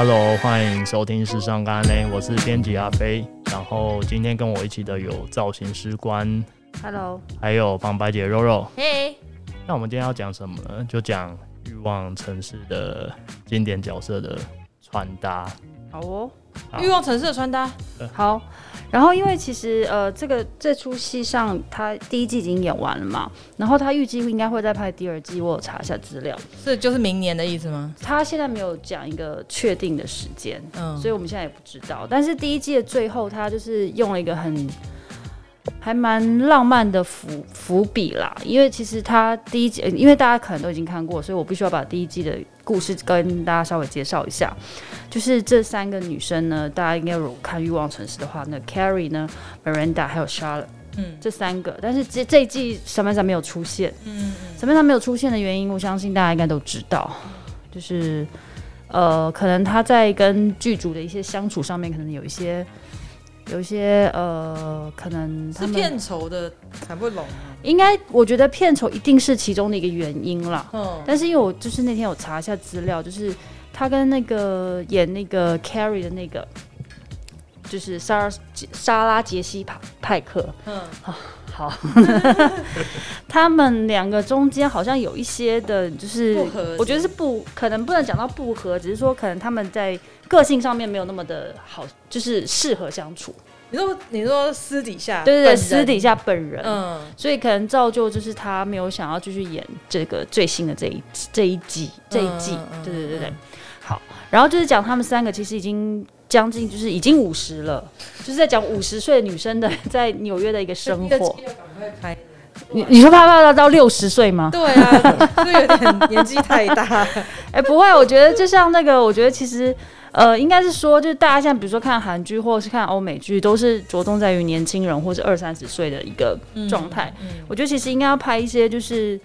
Hello，欢迎收听时尚干嘞，我是编辑阿飞。然后今天跟我一起的有造型师官，Hello，还有旁白姐肉肉，嘿。那我们今天要讲什么呢？就讲欲望城市的经典角色的穿搭。好哦，好欲望城市的穿搭，好。然后因为其实呃，这个这出戏上，他第一季已经演完了嘛，然后他预计应该会再拍第二季，我有查一下资料，是就是明年的意思吗？他现在没有讲一个确定的时间，嗯，所以我们现在也不知道。但是第一季的最后，他就是用了一个很。还蛮浪漫的伏伏笔啦，因为其实他第一季，因为大家可能都已经看过，所以我必须要把第一季的故事跟大家稍微介绍一下。就是这三个女生呢，大家应该如果看《欲望城市》的话，那 Carrie 呢，Miranda 还有 Charlotte，嗯，这三个，但是这这一季 Samantha 没有出现，嗯，Samantha 没有出现的原因，我相信大家应该都知道，就是呃，可能他在跟剧组的一些相处上面，可能有一些。有些呃，可能他是片酬的谈不拢，应该我觉得片酬一定是其中的一个原因啦。嗯，但是因为我就是那天有查一下资料，就是他跟那个演那个 Carrie 的那个，就是莎拉莎拉杰西帕派克。嗯，好，好 他们两个中间好像有一些的，就是我觉得是不可能不能讲到不合，只是说可能他们在。个性上面没有那么的好，就是适合相处。你说，你说私底下，对对对，私底下本人，嗯，所以可能造就就是他没有想要继续演这个最新的这一这一季这一季，对对对对。好，然后就是讲他们三个其实已经将近就是已经五十了，就是在讲五十岁的女生的在纽约的一个生活。你你说怕怕到到六十岁吗？对啊，就有点年纪太大。哎，不会，我觉得就像那个，我觉得其实。呃，应该是说，就是大家现在比如说看韩剧或者是看欧美剧，都是着重在于年轻人或是二三十岁的一个状态。嗯嗯、我觉得其实应该要拍一些就是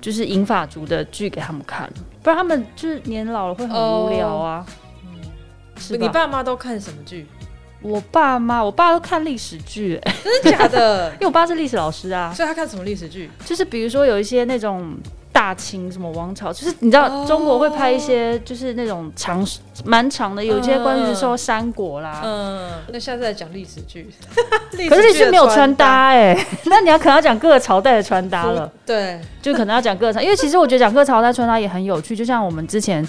就是银发族的剧给他们看，不然他们就是年老了会很无聊啊。嗯，是？你爸妈都看什么剧？我爸妈，我爸都看历史剧。真的假的？因为我爸是历史老师啊，所以他看什么历史剧？就是比如说有一些那种。大清什么王朝，就是你知道中国会拍一些，就是那种长蛮长的，有一些关于说三国啦。嗯，那下次再讲历史剧。可是历史剧没有穿搭哎，那你要可能要讲各个朝代的穿搭了。对，就可能要讲各个朝，因为其实我觉得讲各个朝代穿搭也很有趣，就像我们之前。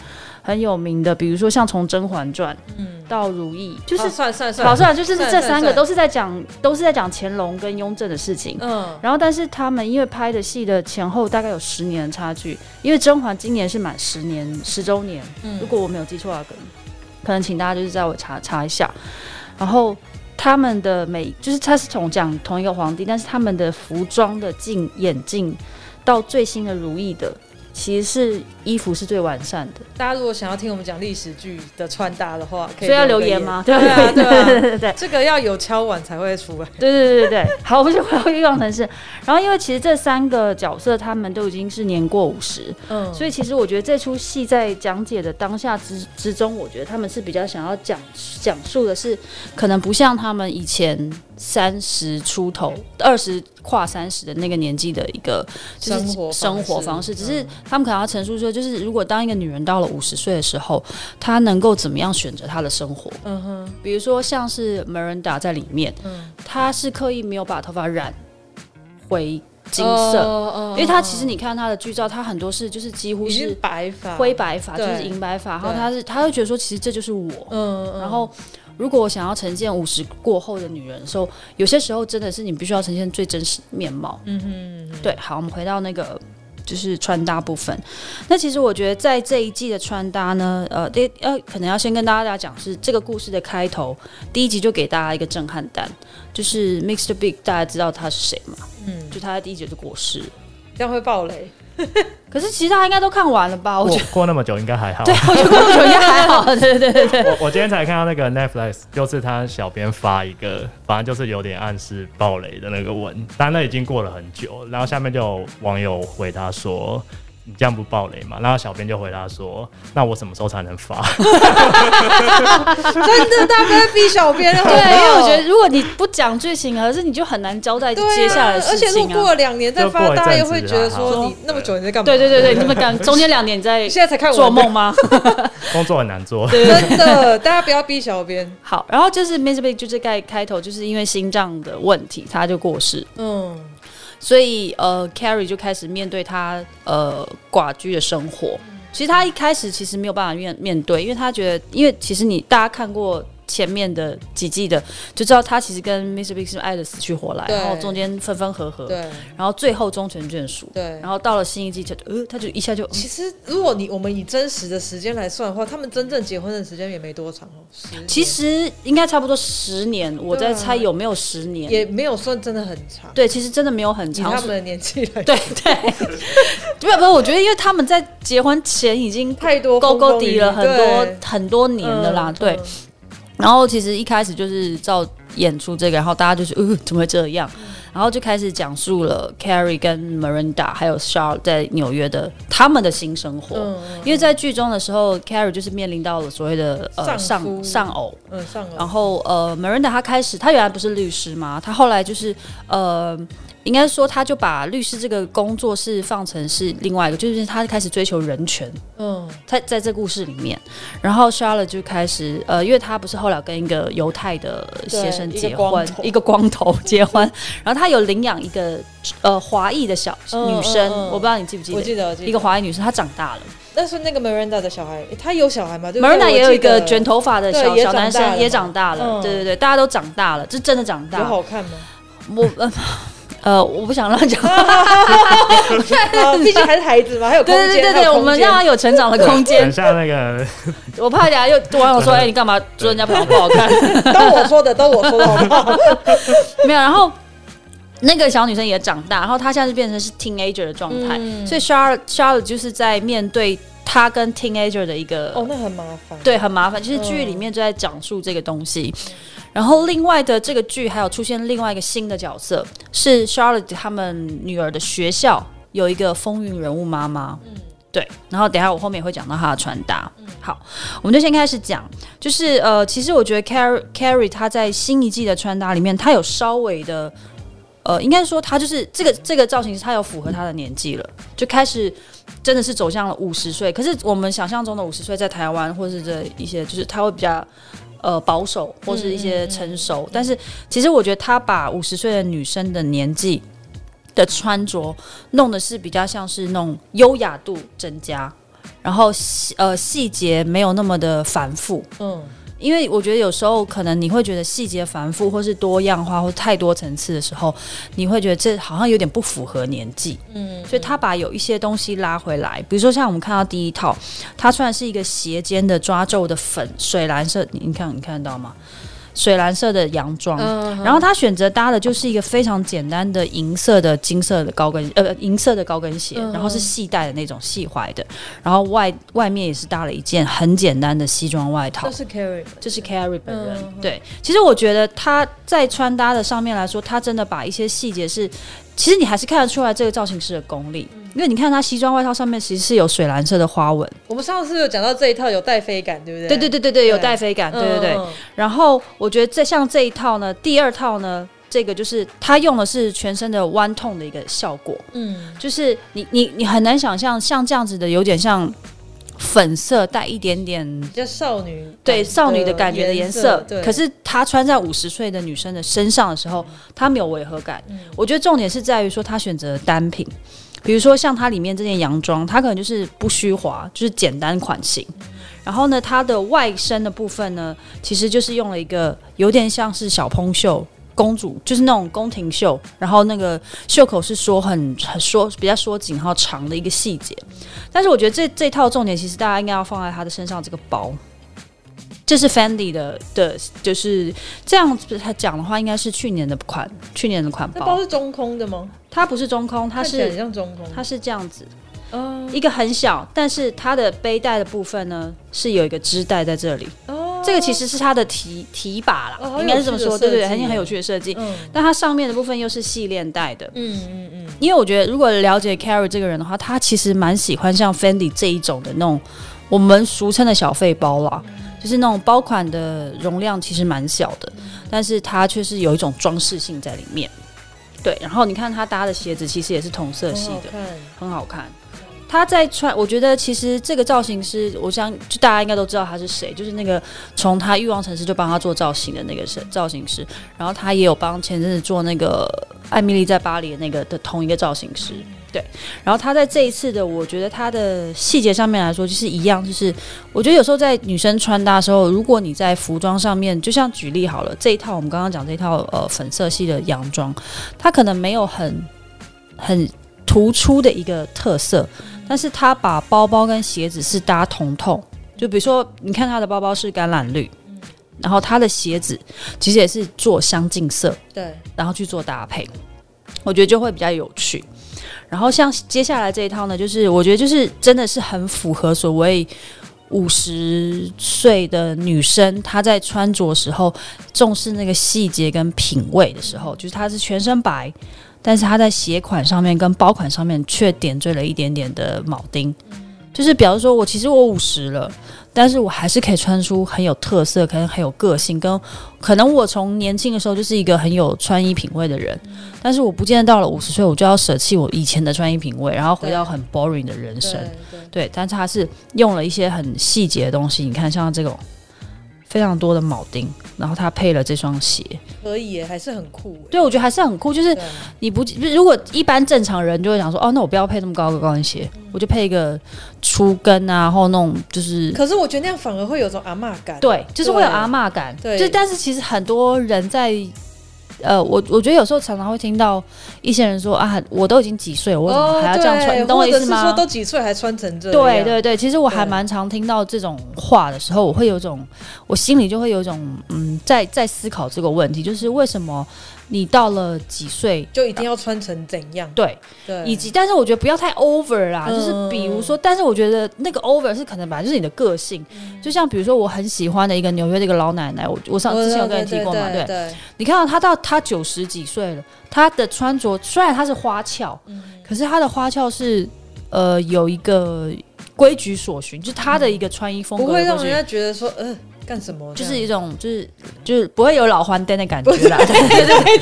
很有名的，比如说像从《甄嬛传》嗯到《如懿》，就是算算算，好算就是这三个都是在讲都是在讲乾隆跟雍正的事情。嗯，然后但是他们因为拍的戏的前后大概有十年的差距，因为甄嬛今年是满十年十周年，嗯如果我没有记错的话，可能可能请大家就是在我查查一下。然后他们的每就是他是从讲同一个皇帝，但是他们的服装的镜眼镜到最新的《如意》的。其实是衣服是最完善的。大家如果想要听我们讲历史剧的穿搭的话，可以所以要留言吗？对啊，对啊，对对对对，这个要有敲碗才会出来。对对对对对，好，我们就回到欲望城市。然后因为其实这三个角色他们都已经是年过五十，嗯，所以其实我觉得这出戏在讲解的当下之之中，我觉得他们是比较想要讲讲述的是，可能不像他们以前。三十出头，二十跨三十的那个年纪的一个就是生活方式，只是他们可能要陈述说，就是如果当一个女人到了五十岁的时候，她能够怎么样选择她的生活？嗯哼，比如说像是 Miranda 在里面，嗯，她是刻意没有把头发染回金色，因为她其实你看她的剧照，她很多是就是几乎是白发、灰白发，就是银白发，然后她是她会觉得说，其实这就是我，嗯，然后。如果我想要呈现五十过后的女人的时候，有些时候真的是你必须要呈现最真实面貌。嗯哼，嗯哼，对。好，我们回到那个就是穿搭部分。那其实我觉得在这一季的穿搭呢，呃，第呃，可能要先跟大家讲是这个故事的开头，第一集就给大家一个震撼弹，就是 Mr. Big，大家知道他是谁吗？嗯，就他在第一集就过世，这样会爆雷。可是其实他应该都看完了吧？我觉得过那么久应该还好。对，我觉得过那么久应该还好。对对对对。我我今天才看到那个 Netflix，就是他小编发一个，反正就是有点暗示暴雷的那个文，但那已经过了很久，然后下面就有网友回他说。你这样不暴雷嘛？然后小编就回答说：“那我什么时候才能发？” 真的，大哥逼小编了。对，因为我觉得如果你不讲剧情，而是你就很难交代接下来的事情啊。而且如果过了两年再发，大家也会觉得说你那么久你在干嘛？对对对对，你们干中间两年你在现在才看做梦吗？工作很难做，真的，大家不要逼小编。好，然后就是 Mr. Big 就是开开头就是因为心脏的问题，他就过世。嗯，所以呃，Carrie 就开始面对他呃寡居的生活。其实他一开始其实没有办法面面对，因为他觉得，因为其实你大家看过。前面的几季的就知道他其实跟 Mr. Big 是爱的死去活来，然后中间分分合合，对，然后最后终成眷属，对，然后到了新一季就呃，他就一下就。其实如果你我们以真实的时间来算的话，他们真正结婚的时间也没多长哦。其实应该差不多十年，我在猜有没有十年，也没有算真的很长。对，其实真的没有很长。他们的年纪来，对对，不不，我觉得因为他们在结婚前已经太多勾勾底了很多很多年了啦，对。然后其实一开始就是照演出这个，然后大家就是呃怎么会这样？然后就开始讲述了 Carrie 跟 Miranda 还有 Charlotte 在纽约的他们的新生活。嗯、因为在剧中的时候，Carrie 就是面临到了所谓的呃上上偶，嗯上偶。然后呃 Miranda 她开始她原来不是律师嘛，她后来就是呃。应该说，他就把律师这个工作是放成是另外一个，就是他开始追求人权。嗯，在在这故事里面，然后 Charlotte 就开始呃，因为他不是后来跟一个犹太的先生结婚，一个光头结婚，然后他有领养一个呃华裔的小女生，我不知道你记不记得？我记得，一个华裔女生，她长大了。但是那个 Miranda 的小孩，她有小孩吗？Miranda 也有一个卷头发的小小男生，也长大了。对对对，大家都长大了，是真的长大。有好看吗？我 呃。呃，我不想乱讲，毕竟还是孩子嘛，还有空间。对对对对，我们让他有成长的空间。等下那个，我怕等下又网友说，哎，你干嘛说人家朋友不好看？都我说的，都我说的，好不好？没有，然后那个小女生也长大，然后她现在是变成是 teenager 的状态，嗯、所以 Charlotte Charlotte 就是在面对她跟 teenager 的一个，哦，那很麻烦，对，很麻烦。其实剧里面就在讲述这个东西。嗯然后另外的这个剧还有出现另外一个新的角色，是 Charlotte 他们女儿的学校有一个风云人物妈妈，嗯，对。然后等一下我后面也会讲到她的穿搭。嗯，好，我们就先开始讲，就是呃，其实我觉得 Carrie Carrie 她在新一季的穿搭里面，她有稍微的，呃，应该说他就是这个这个造型，他有符合他的年纪了，就开始真的是走向了五十岁。可是我们想象中的五十岁，在台湾或是这一些，就是他会比较。呃，保守或是一些成熟，但是其实我觉得他把五十岁的女生的年纪的穿着弄的是比较像是那种优雅度增加，然后呃细节没有那么的繁复，嗯。因为我觉得有时候可能你会觉得细节繁复，或是多样化，或太多层次的时候，你会觉得这好像有点不符合年纪。嗯，所以他把有一些东西拉回来，比如说像我们看到第一套，它虽然是一个斜肩的抓皱的粉水蓝色，你看你看得到吗？水蓝色的洋装，嗯、然后他选择搭的就是一个非常简单的银色的金色的高跟呃银色的高跟鞋，嗯、然后是系带的那种系踝的，然后外外面也是搭了一件很简单的西装外套。这是 Carrie，这是 Carrie 本人。嗯、对，其实我觉得他在穿搭的上面来说，他真的把一些细节是，其实你还是看得出来这个造型师的功力。因为你看他西装外套上面其实是有水蓝色的花纹。我们上次有讲到这一套有带飞感，对不对？对对对对对，有带飞感，对对对。然后我觉得这像这一套呢，第二套呢，这个就是他用的是全身的 one tone 的一个效果。嗯，就是你你你很难想象像这样子的，有点像粉色带一点点比较少女对少女的感觉的颜色。对。可是她穿在五十岁的女生的身上的时候，她没有违和感。我觉得重点是在于说她选择单品。比如说像它里面这件洋装，它可能就是不虚华，就是简单款型。然后呢，它的外身的部分呢，其实就是用了一个有点像是小蓬袖公主，就是那种宫廷袖。然后那个袖口是说很很说比较缩紧，然后长的一个细节。但是我觉得这这套重点其实大家应该要放在她的身上这个包。这是 Fendi 的的，就是这样子。他讲的话，应该是去年的款，去年的款包。包是中空的吗？它不是中空，它是很像中空，它是这样子。嗯，一个很小，但是它的背带的部分呢，是有一个织带在这里。哦，这个其实是它的提提把啦，应该是这么说，对对对，很很有趣的设计。嗯，但它上面的部分又是系链带的。嗯嗯嗯。因为我觉得，如果了解 Carrie 这个人的话，他其实蛮喜欢像 Fendi 这一种的那种我们俗称的小费包啦。就是那种包款的容量其实蛮小的，但是它却是有一种装饰性在里面。对，然后你看他搭的鞋子其实也是同色系的，很好看。他在穿，我觉得其实这个造型师，我想就大家应该都知道他是谁，就是那个从他欲望城市就帮他做造型的那个是造型师，然后他也有帮前阵子做那个艾米丽在巴黎的那个的同一个造型师。对，然后他在这一次的，我觉得他的细节上面来说就是一样，就是我觉得有时候在女生穿搭的时候，如果你在服装上面，就像举例好了，这一套我们刚刚讲这一套呃粉色系的洋装，它可能没有很很突出的一个特色，但是他把包包跟鞋子是搭同痛，就比如说你看他的包包是橄榄绿，然后他的鞋子其实也是做相近色，对，然后去做搭配，我觉得就会比较有趣。然后像接下来这一套呢，就是我觉得就是真的是很符合所谓五十岁的女生她在穿着时候重视那个细节跟品味的时候，就是她是全身白，但是他在鞋款上面跟包款上面却点缀了一点点的铆钉，就是比方说我其实我五十了。但是我还是可以穿出很有特色，可能很有个性，跟可能我从年轻的时候就是一个很有穿衣品味的人，但是我不见得到了五十岁我就要舍弃我以前的穿衣品味，然后回到很 boring 的人生。对，对，但是他是用了一些很细节的东西，你看像这种。非常多的铆钉，然后他配了这双鞋，可以耶，还是很酷。对，我觉得还是很酷。就是你不，如果一般正常人就会想说，哦，那我不要配那么高的高跟鞋，嗯、我就配一个粗跟啊，然后那种就是。可是我觉得那样反而会有种阿嬷感。对，就是会有阿嬷感。对，就但是其实很多人在。呃，我我觉得有时候常常会听到一些人说啊，我都已经几岁了，我怎么还要这样穿？哦、你懂我意思吗？说都几岁还穿成这样？对对对，其实我还蛮常听到这种话的时候，我会有种，我心里就会有种嗯，在在思考这个问题，就是为什么？你到了几岁就一定要穿成怎样？对对，以及但是我觉得不要太 over 啦，嗯、就是比如说，但是我觉得那个 over 是可能本来就是你的个性，嗯、就像比如说我很喜欢的一个纽约的一个老奶奶，我我上之前有跟你提过嘛，对，对，对，对，你看到她到她九十几岁了，她的穿着虽然她是花俏，嗯、可是她的花俏是呃有一个规矩所循，就是她的一个穿衣风格，不会让人家觉得说呃。干什么？就是一种，就是就是不会有老还灯的感觉啦。对对对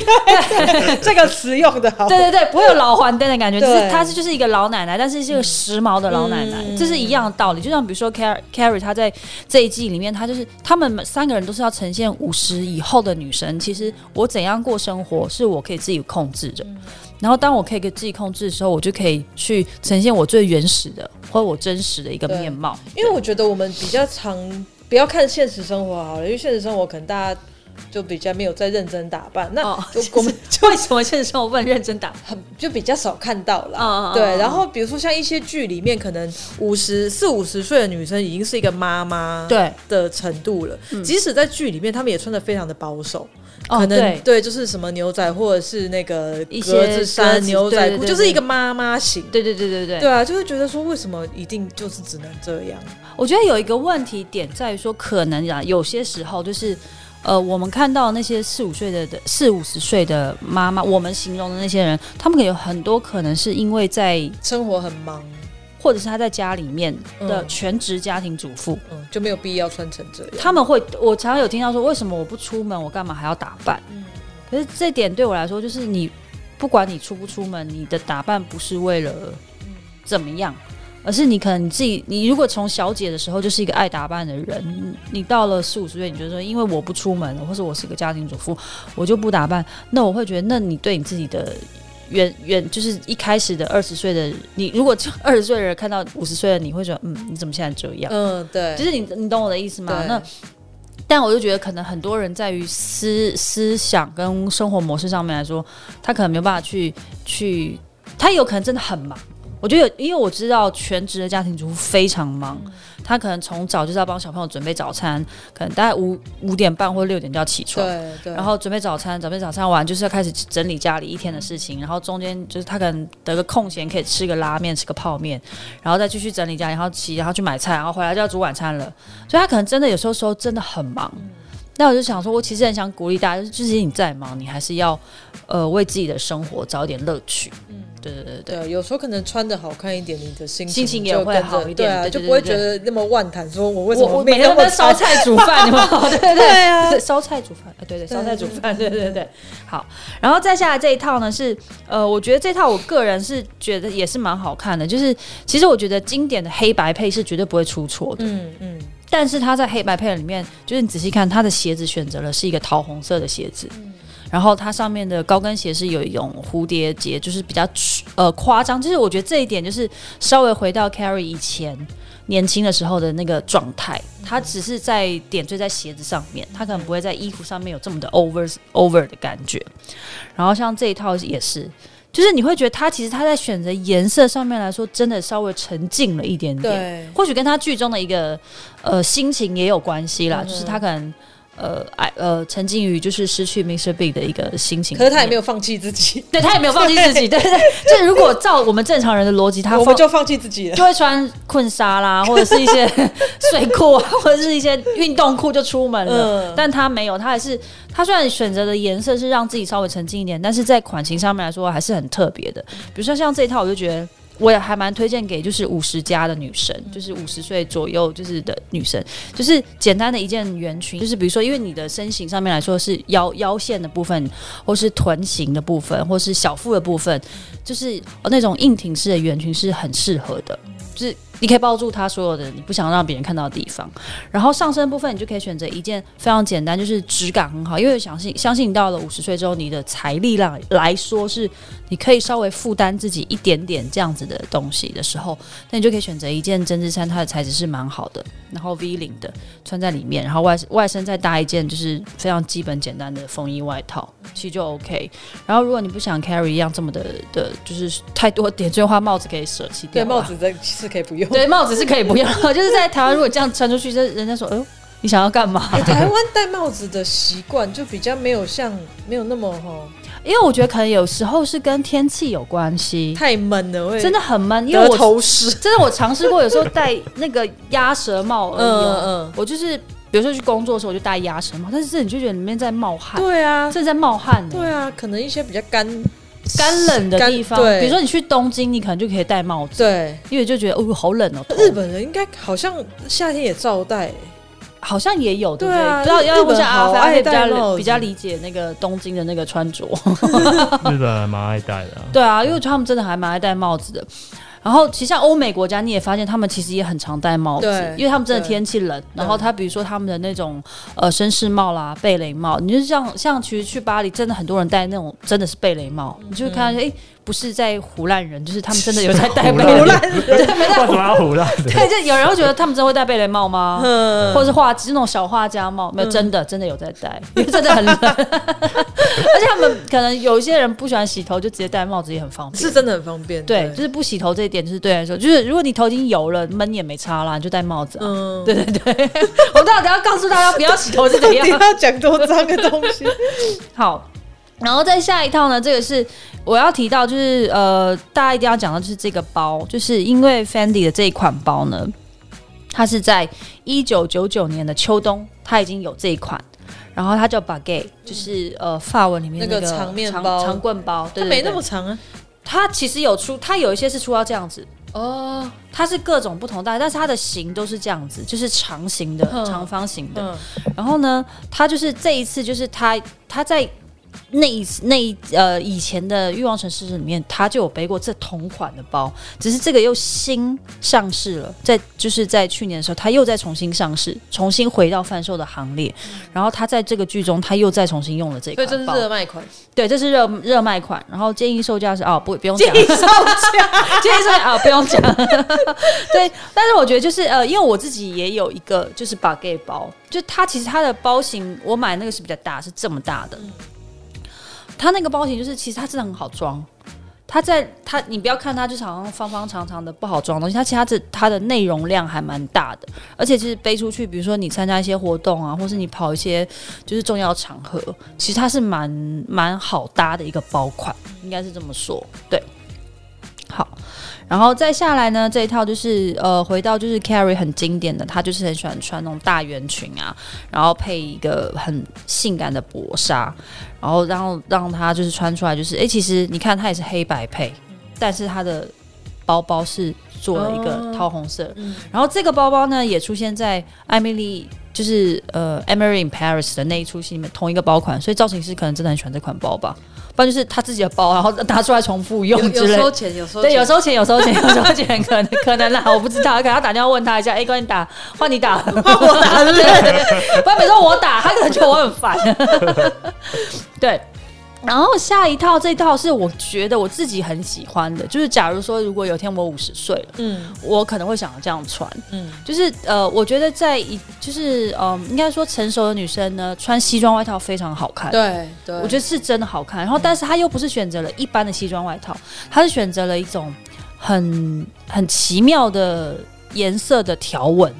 对，这个词用的好。对对对，不会有老还灯的感觉，就是她是就是一个老奶奶，但是是一个时髦的老奶奶，这是一样的道理。就像比如说 Carrie Carrie，她在这一季里面，她就是他们三个人都是要呈现五十以后的女生。其实我怎样过生活，是我可以自己控制的。然后当我可以给自己控制的时候，我就可以去呈现我最原始的或者我真实的一个面貌。因为我觉得我们比较常。不要看现实生活好了，因为现实生活可能大家就比较没有在认真打扮。那就 我们就为什么现实生活不能认真打？很就比较少看到了。哦、对，然后比如说像一些剧里面，可能五十四五十岁的女生已经是一个妈妈对的程度了。即使在剧里面，她们也穿的非常的保守。可能、哦、对，对，就是什么牛仔或者是那个格子衫、牛仔裤，就是一个妈妈型。对对对对对，对啊，就会觉得说，为什么一定就是只能这样？我觉得有一个问题点在于说，可能啊，有些时候就是，呃，我们看到那些四五岁的的四五十岁的妈妈，我们形容的那些人，他们可能有很多可能是因为在生活很忙。或者是他在家里面的全职家庭主妇，嗯，就没有必要穿成这样。他们会，我常常有听到说，为什么我不出门，我干嘛还要打扮？嗯，可是这点对我来说，就是你不管你出不出门，你的打扮不是为了怎么样，而是你可能你自己，你如果从小姐的时候就是一个爱打扮的人，你到了四五十岁，你觉得说，因为我不出门，或者我是一个家庭主妇，我就不打扮，那我会觉得，那你对你自己的。远远就是一开始的二十岁的你，如果二十岁的人看到五十岁的你，会觉得嗯，你怎么现在这样？嗯，对，就是你你懂我的意思吗？那但我就觉得可能很多人在于思思想跟生活模式上面来说，他可能没有办法去去，他有可能真的很忙。我觉得，因为我知道全职的家庭主妇非常忙，他可能从早就是要帮小朋友准备早餐，可能大概五五点半或六点就要起床，对对，然后准备早餐，准备早餐完就是要开始整理家里一天的事情，然后中间就是她可能得个空闲可以吃个拉面，吃个泡面，然后再继续整理家里，然后起，然后去买菜，然后回来就要煮晚餐了，所以她可能真的有时候时候真的很忙。那我就想说，我其实很想鼓励大家，就是你再忙，你还是要呃为自己的生活找一点乐趣。嗯对对对对，有时候可能穿的好看一点，你的心心情也会好一点，对啊，就不会觉得那么万谈。说我为什么我每天在烧菜煮饭，对不对？对啊，烧菜煮饭，对对，烧菜煮饭，对对对。好，然后再下来这一套呢是，呃，我觉得这套我个人是觉得也是蛮好看的，就是其实我觉得经典的黑白配是绝对不会出错的，嗯嗯。但是它在黑白配里面，就是你仔细看，它的鞋子选择了是一个桃红色的鞋子。然后它上面的高跟鞋是有一种蝴蝶结，就是比较呃夸张。就是我觉得这一点就是稍微回到 Carrie 以前年轻的时候的那个状态。它只是在点缀在鞋子上面，它可能不会在衣服上面有这么的 over over 的感觉。然后像这一套也是，就是你会觉得他其实他在选择颜色上面来说，真的稍微沉静了一点点。对，或许跟他剧中的一个呃心情也有关系啦，就是他可能。呃，爱呃，沉浸于就是失去 Mr. Big 的一个心情，可是他也没有放弃自己，对他也没有放弃自己，对 对，对，就如果照我们正常人的逻辑，他我们就放弃自己了，就会穿困纱啦，或者是一些睡裤，或者是一些运动裤就出门了。嗯、但他没有，他还是他虽然选择的颜色是让自己稍微沉静一点，但是在款型上面来说还是很特别的。比如说像这一套，我就觉得。我也还蛮推荐给就是五十加的女生，就是五十岁左右就是的女生，就是简单的一件圆裙，就是比如说因为你的身形上面来说是腰腰线的部分，或是臀型的部分，或是小腹的部分，就是那种硬挺式的圆裙是很适合的，就是。你可以抱住它所有的你不想让别人看到的地方，然后上身部分你就可以选择一件非常简单，就是质感很好，因为相信相信你到了五十岁之后，你的财力量来说是你可以稍微负担自己一点点这样子的东西的时候，那你就可以选择一件针织衫，它的材质是蛮好的，然后 V 领的穿在里面，然后外外身再搭一件就是非常基本简单的风衣外套，其实就 OK。然后如果你不想 carry 一样这么的的，就是太多 点缀的话，帽子可以舍弃掉，对，帽子这是可以不用。对，帽子是可以不用，就是在台湾，如果这样穿出去，就人家说，哎呦，你想要干嘛？台湾戴帽子的习惯就比较没有像，没有那么哈，因为我觉得可能有时候是跟天气有关系，太闷了，真的很闷。因为我头湿，真的我尝试过，有时候戴那个鸭舌帽而已，嗯嗯，我就是比如说去工作的时候，我就戴鸭舌帽，但是这你就觉得里面在冒汗，对啊，这在冒汗，对啊，可能一些比较干。干冷的地方，比如说你去东京，你可能就可以戴帽子，对，因为就觉得哦，好冷哦。日本人应该好像夏天也照戴，好像也有，对不对？不知道要问一下阿飞，比较比较理解那个东京的那个穿着。日本人蛮爱戴的，对啊，因为他们真的还蛮爱戴帽子的。然后其实像欧美国家，你也发现他们其实也很常戴帽子，因为他们真的天气冷。然后他比如说他们的那种呃绅士帽啦、贝雷帽，你就像像其实去巴黎，真的很多人戴那种真的是贝雷帽，你就会看到哎。不是在胡烂人，就是他们真的有在 戴贝雷帽。为什么要唬烂？对，就有人会觉得他们真的会戴贝雷帽吗？嗯，或者是画那种小画家帽？没有，真的真的有在戴，因为真的很冷。而且他们可能有一些人不喜欢洗头，就直接戴帽子也很方便。是真的很方便。对，就是不洗头这一点，就是对来说，就是如果你头已经油了，闷也没差啦，你就戴帽子。嗯，对对对。我到底要告诉大家不要洗头是怎样？你要讲多脏的东西。好。然后再下一套呢，这个是我要提到，就是呃，大家一定要讲的就是这个包，就是因为 Fendi 的这一款包呢，它是在一九九九年的秋冬，它已经有这一款，然后它叫 Baguette，就是呃法文里面那个长面包、长棍包，对，对，对，它没那么长啊。它其实有出，它有一些是出到这样子哦，它是各种不同大，但是它的型都是这样子，就是长形的、嗯、长方形的。嗯、然后呢，它就是这一次就是它它在。那一那呃以前的欲望城市里面，他就有背过这同款的包，只是这个又新上市了，在就是在去年的时候，他又再重新上市，重新回到贩售的行列。嗯、然后他在这个剧中，他又再重新用了这个，对，这是热卖款，对，这是热热卖款。然后建议售价是哦，不不用讲，建议售价，建议售价啊，不用讲。对，但是我觉得就是呃，因为我自己也有一个就是 Baguette 包，就它其实它的包型，我买那个是比较大，是这么大的。嗯它那个包型就是，其实它真的很好装。它在它，你不要看它，就是好像方方长长的不好装东西。它其实它这它的内容量还蛮大的，而且其实背出去，比如说你参加一些活动啊，或是你跑一些就是重要场合，其实它是蛮蛮好搭的一个包款，应该是这么说。对，好。然后再下来呢，这一套就是呃，回到就是 Carrie 很经典的，她就是很喜欢穿那种大圆裙啊，然后配一个很性感的薄纱，然后让让她就是穿出来就是，哎，其实你看她也是黑白配，但是她的包包是做了一个桃红色，嗯、然后这个包包呢也出现在艾米丽。就是呃，Emily in Paris 的那一出戏里面同一个包款，所以造型师可能真的很喜欢这款包吧，不然就是他自己的包，然后拿出来重复用之类。有收钱，有收钱，对，有收钱，有收钱，有收钱，可能可能啦，我不知道，可能要打电话问他一下。哎、欸，关你打，换你打，换我打，对不对？不然比如说我打，他可能觉得我很烦。对。然后下一套，这一套是我觉得我自己很喜欢的，就是假如说如果有一天我五十岁了，嗯，我可能会想要这样穿，嗯，就是呃，我觉得在一就是呃，应该说成熟的女生呢，穿西装外套非常好看，对，对，我觉得是真的好看。然后，但是她又不是选择了一般的西装外套，她是选择了一种很很奇妙的颜色的条纹。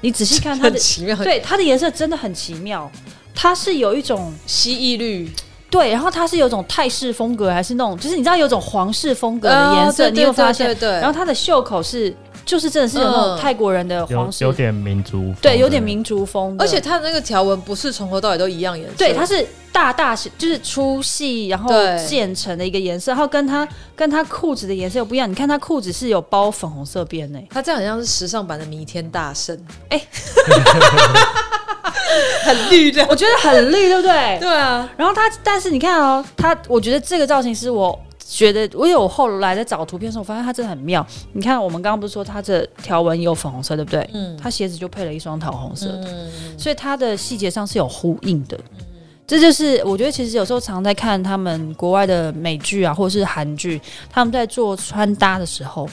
你仔细看它的，很奇妙，对，它的颜色真的很奇妙，它是有一种蜥蜴绿。对，然后它是有种泰式风格，还是那种，就是你知道有种皇室风格的颜色，你有发现？对，然后它的袖口是，就是真的是有那种泰国人的皇室，有点民族，对，有点民族风。而且它的那个条纹不是从头到尾都一样颜色，对，它是大大就是粗细，然后渐层的一个颜色，然后跟它跟它裤子的颜色又不一样。你看它裤子是有包粉红色边呢，它这样好像是时尚版的弥天大圣，哎。很绿的，我觉得很绿，对不对？对啊。然后他，但是你看哦，他，我觉得这个造型师，我觉得，我有后来在找图片的时候，我发现它真的很妙。你看，我们刚刚不是说它这条纹有粉红色，对不对？嗯。它鞋子就配了一双桃红色的，嗯。所以它的细节上是有呼应的。嗯。这就是我觉得，其实有时候常在看他们国外的美剧啊，或者是韩剧，他们在做穿搭的时候。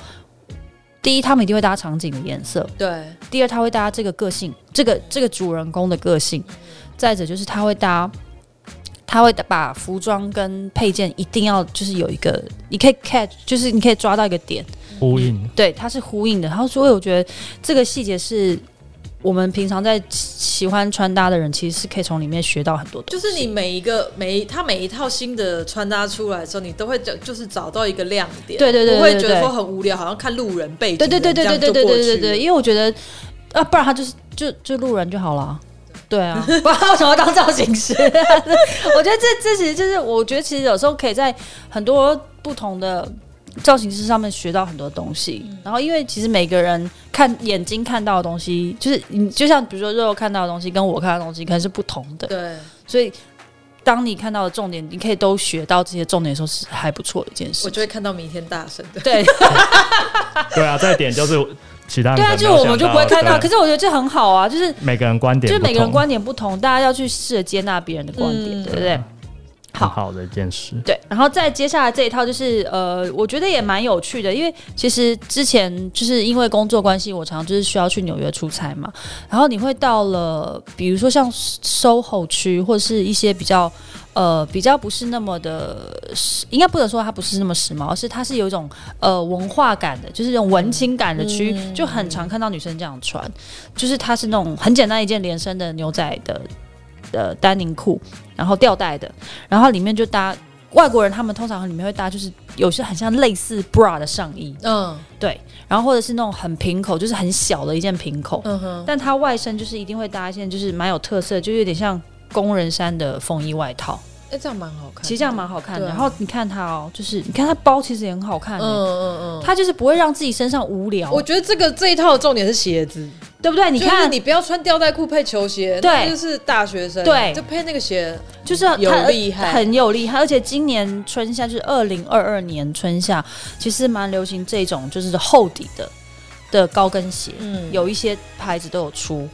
第一，他们一定会搭场景的颜色。对。第二，他会搭这个个性，这个这个主人公的个性。再者，就是他会搭，他会把服装跟配件一定要就是有一个，你可以 catch，就是你可以抓到一个点。呼应。对，它是呼应的。然后，所以我觉得这个细节是。我们平常在喜欢穿搭的人，其实是可以从里面学到很多东西。就是你每一个每一他每一套新的穿搭出来的时候，你都会就就是找到一个亮点。对对对，对，不会觉得说很无聊，好像看路人背景。对对对对对对对对对对，因为我觉得啊，不然他就是就就路人就好了。对啊，不然他为什么要当造型师？我觉得这这其实就是，我觉得其实有时候可以在很多不同的。造型师上面学到很多东西，嗯、然后因为其实每个人看眼睛看到的东西，就是你就像比如说肉肉看到的东西，跟我看到的东西可能是不同的。对，所以当你看到的重点，你可以都学到这些重点的时候，是还不错的一件事。我就会看到明天大神的。对，对啊，再点就是其他人对啊，就我们就不会看到。可是我觉得这很好啊，就是每个人观点，就是每个人观点不同，大家要去试着接纳别人的观点，嗯、对不对？好。好的一件事，对，然后再接下来这一套就是，呃，我觉得也蛮有趣的，因为其实之前就是因为工作关系，我常常就是需要去纽约出差嘛，然后你会到了，比如说像 SOHO 区或者是一些比较，呃，比较不是那么的，应该不能说它不是那么时髦，而是它是有一种呃文化感的，就是这种文青感的区，嗯、就很常看到女生这样穿，就是它是那种很简单一件连身的牛仔的。的丹宁裤，然后吊带的，然后里面就搭外国人，他们通常里面会搭，就是有些很像类似 bra 的上衣，嗯，对，然后或者是那种很平口，就是很小的一件平口，嗯哼，但它外身就是一定会搭一件，就是蛮有特色，就有点像工人衫的风衣外套。哎，这样蛮好看，其实这样蛮好看的。然后你看它哦，就是你看它包其实也很好看，嗯嗯嗯，它就是不会让自己身上无聊。我觉得这个这一套的重点是鞋子，对不对？你看，你不要穿吊带裤配球鞋，对，就是大学生，对，就配那个鞋，就是有厉害，很有厉害。而且今年春夏就是二零二二年春夏，其实蛮流行这种就是厚底的的高跟鞋，嗯，有一些牌子都有出。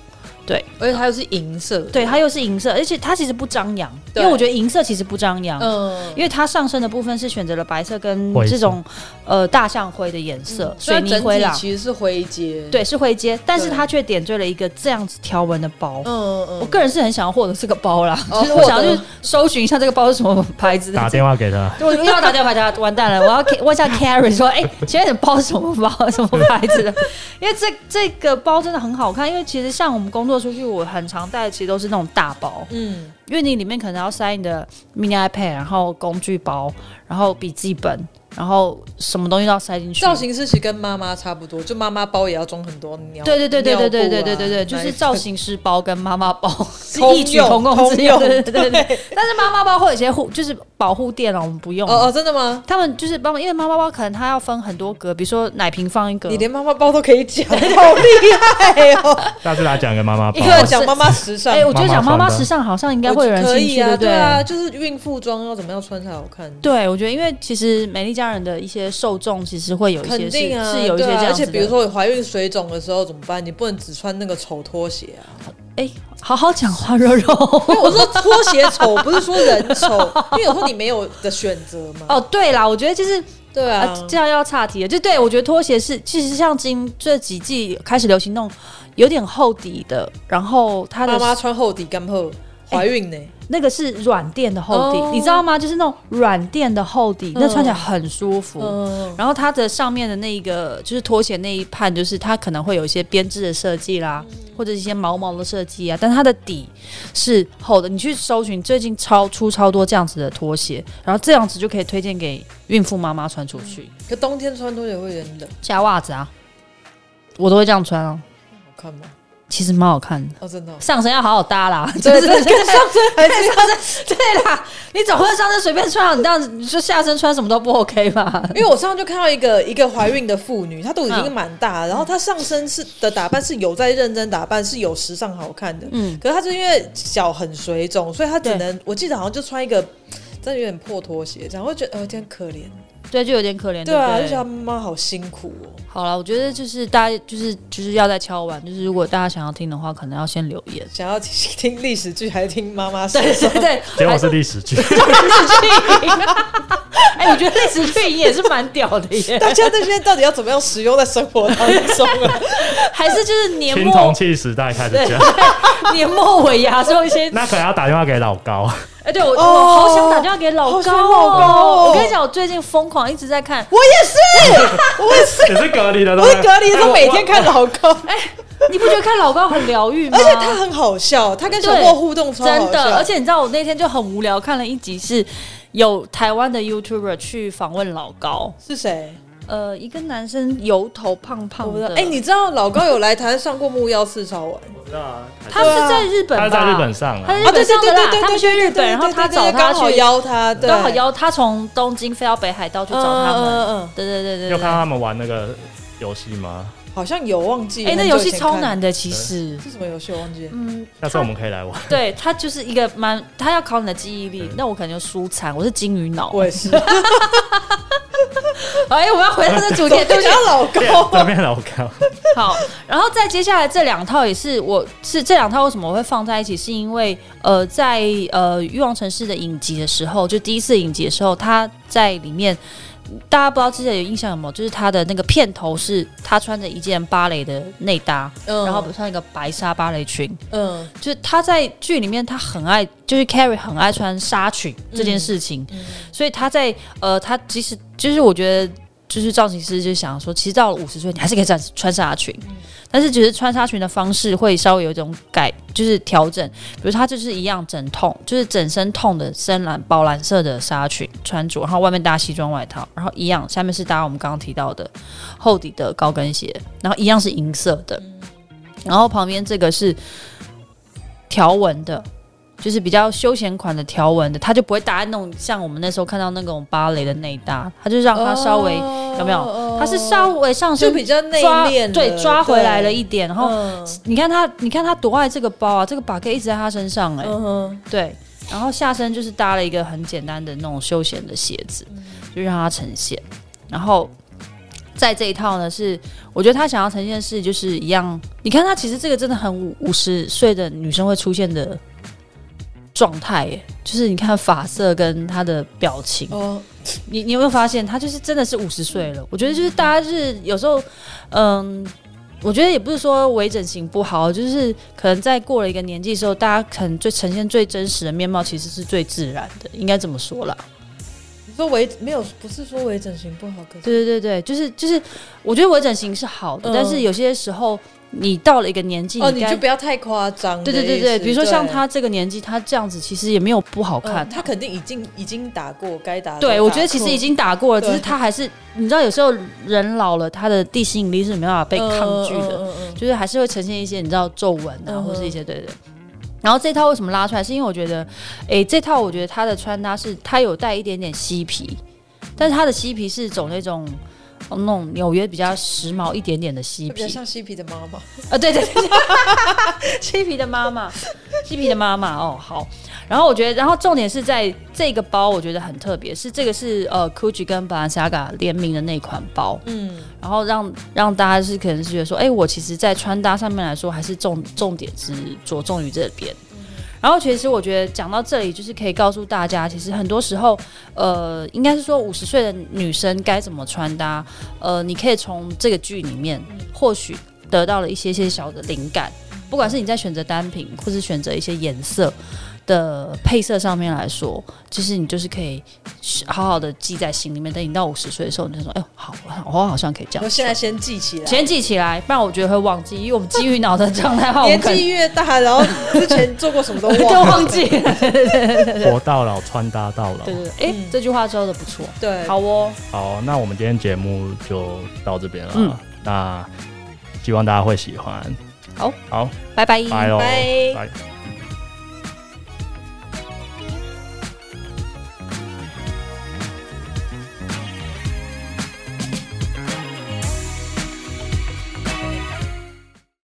对，而且它又是银色，对，它又是银色，而且它其实不张扬，因为我觉得银色其实不张扬，嗯，因为它上身的部分是选择了白色跟这种呃大象灰的颜色，水泥灰啦，其实是灰阶，对，是灰阶，但是它却点缀了一个这样子条纹的包，嗯嗯，我个人是很想要获得这个包啦，就是我想要去搜寻一下这个包是什么牌子。的，打电话给他，我又要打电话给他，完蛋了，我要问一下 Carrie 说，哎，请问你的包是什么包，什么牌子的？因为这这个包真的很好看，因为其实像我们工作。出去我很常带的其实都是那种大包，嗯，因为你里面可能要塞你的 mini iPad，然后工具包，然后笔记本，然后什么东西都要塞进去。造型师其实跟妈妈差不多，就妈妈包也要装很多尿。对对对对对对对对对对，就是造型师包跟妈妈包是异曲同工之妙。对对对对。但是妈妈包会有些护，就是保护垫啊，我们不用。哦哦，真的吗？他们就是帮，因为妈妈包可能它要分很多格，比如说奶瓶放一格。你连妈妈包都可以讲，好厉害哦！下次来讲个妈妈包，一个讲妈妈时尚。哎，我觉得讲妈妈时尚好像应该会有人兴趣，对不对？对啊，就是孕妇装要怎么样穿才好看？对，我觉得因为其实美丽佳人的一些受众其实会有一些是，是有一些这样，而且比如说你怀孕水肿的时候怎么办？你不能只穿那个丑拖鞋啊！哎，好好讲话，肉肉。我说拖鞋丑，不是说人丑，因为有时候你没有的选择嘛。哦，对啦，我觉得就是对啊，这样要岔题了。就对我觉得拖鞋是，其实像今这几季开始流行那种有点厚底的，然后他的妈妈穿厚底干后怀孕呢。那个是软垫的厚底，oh, 你知道吗？就是那种软垫的厚底，那穿起来很舒服。Uh, 然后它的上面的那一个就是拖鞋那一畔，就是它可能会有一些编织的设计啦，或者一些毛毛的设计啊。但它的底是厚的，你去搜寻最近超出超多这样子的拖鞋，然后这样子就可以推荐给孕妇妈妈穿出去。可冬天穿拖鞋会有点冷，加袜子啊，我都会这样穿啊。好看吗？其实蛮好看的。哦，真的上身要好好搭啦，就是跟 上身还是上身对啦，你总会上身随便穿，你这样子你说下身穿什么都不 OK 吧？因为我上次就看到一个一个怀孕的妇女，她都已经蛮大，然后她上身是的打扮是有在认真打扮，是有时尚好看的，嗯，可是她就因为脚很水肿，所以她只能我记得好像就穿一个真的有点破拖鞋，这样会觉得哦有点可怜。对，就有点可怜。对啊，就觉得妈妈好辛苦哦。好了，我觉得就是大家就是就是要再敲完，就是如果大家想要听的话，可能要先留言。想要听听历史剧还是听妈妈？对对对，结果是历史剧。历史剧。哎，我觉得历史剧也是蛮屌的耶。大家这些到底要怎么样使用在生活当中啊？还是就是年末青铜器时代开始讲，年末尾牙时候一些。那可能要打电话给老高。哎，对我，我好想打电话给老高哦！我跟你讲，我最近疯狂一直在看，我也是，我也是，也是隔离的，我是隔离的时候每天看老高。哎，你不觉得看老高很疗愈吗？而且他很好笑，他跟小莫互动超。真的，而且你知道，我那天就很无聊，看了一集是有台湾的 YouTuber 去访问老高，是谁？呃，一个男生油头胖胖的，哎，你知道老高有来台湾上过木曜四超玩？我知道啊，他是在日本，他在日本上，他在日本上的啦。他们去日本，然后他找他去邀他，刚好邀他从东京飞到北海道去找他们。嗯嗯，对对对对。有看他们玩那个游戏吗？好像有忘记。哎，那游戏超难的，其实是什么游戏？我忘记。嗯，下次我们可以来玩。对，它就是一个蛮，它要考你的记忆力。那我可能就输惨，我是金鱼脑。我也是。哎，我要回到这主题，对不起，老高，这边老高。好，然后再接下来这两套也是，我是这两套为什么我会放在一起？是因为呃，在呃欲望城市的影集的时候，就第一次影集的时候，他在里面。大家不知道之前有印象有没有？就是他的那个片头是他穿着一件芭蕾的内搭，嗯、然后穿一个白纱芭蕾裙，嗯，就是他在剧里面他很爱，就是 Carrie 很爱穿纱裙这件事情，嗯嗯、所以他在呃，他其实就是我觉得。就是造型师就想说，其实到了五十岁，你还是可以穿穿纱裙，嗯、但是只是穿纱裙的方式会稍微有一种改，就是调整。比如它就是一样整痛，就是整身痛的深蓝、宝蓝色的纱裙穿着，然后外面搭西装外套，然后一样下面是搭我们刚刚提到的厚底的高跟鞋，然后一样是银色的，然后旁边这个是条纹的。就是比较休闲款的条纹的，它就不会搭那种像我们那时候看到那种芭蕾的内搭，它就让它稍微、哦、有没有？它是稍微上身比较内敛，对，抓回来了一点。然后、嗯、你看它，你看它多爱这个包啊，这个把可以一直在他身上哎、欸，嗯、对。然后下身就是搭了一个很简单的那种休闲的鞋子，就让它呈现。然后在这一套呢，是我觉得他想要呈现的是就是一样。你看他其实这个真的很五五十岁的女生会出现的。状态耶，就是你看发色跟他的表情，哦、你你有没有发现他就是真的是五十岁了？我觉得就是大家就是有时候，嗯，我觉得也不是说微整形不好，就是可能在过了一个年纪的时候，大家可能最呈现最真实的面貌，其实是最自然的，应该怎么说啦。你说微没有，不是说微整形不好，可是对对对对，就是就是，我觉得微整形是好的，嗯、但是有些时候。你到了一个年纪，哦，你就不要太夸张。对对对对，比如说像他这个年纪，他这样子其实也没有不好看。他肯定已经已经打过该打。对，我觉得其实已经打过了，只是他还是你知道，有时候人老了，他的地心引力是没办法被抗拒的，就是还是会呈现一些你知道皱纹啊，或是一些对对。然后这套为什么拉出来？是因为我觉得，哎，这套我觉得他的穿搭是他有带一点点嬉皮，但是他的嬉皮是走那种。那种纽约比较时髦一点点的嬉皮，比较像嬉皮的妈妈。啊，对对对，嬉皮的妈妈，嬉皮的妈妈哦，好。然后我觉得，然后重点是在这个包，我觉得很特别，是这个是呃，Gucci 跟 Balenciaga 联名的那款包，嗯，然后让让大家是可能是觉得说，哎，我其实在穿搭上面来说，还是重重点是着重于这边。然后，其实我觉得讲到这里，就是可以告诉大家，其实很多时候，呃，应该是说五十岁的女生该怎么穿搭，呃，你可以从这个剧里面或许得到了一些些小的灵感，不管是你在选择单品，或是选择一些颜色。的配色上面来说，其实你就是可以好好的记在心里面。等你到五十岁的时候，你就说：“哎呦，好，我好像可以这样。”我现在先记起来，先记起来，不然我觉得会忘记，因为我们基于脑的状态，年纪越大，然后之前做过什么都忘都忘记了。活到老，穿搭到老。对对对，哎，这句话说的不错。对，好哦。好，那我们今天节目就到这边了。嗯，那希望大家会喜欢。好，好，拜拜，拜喽，拜。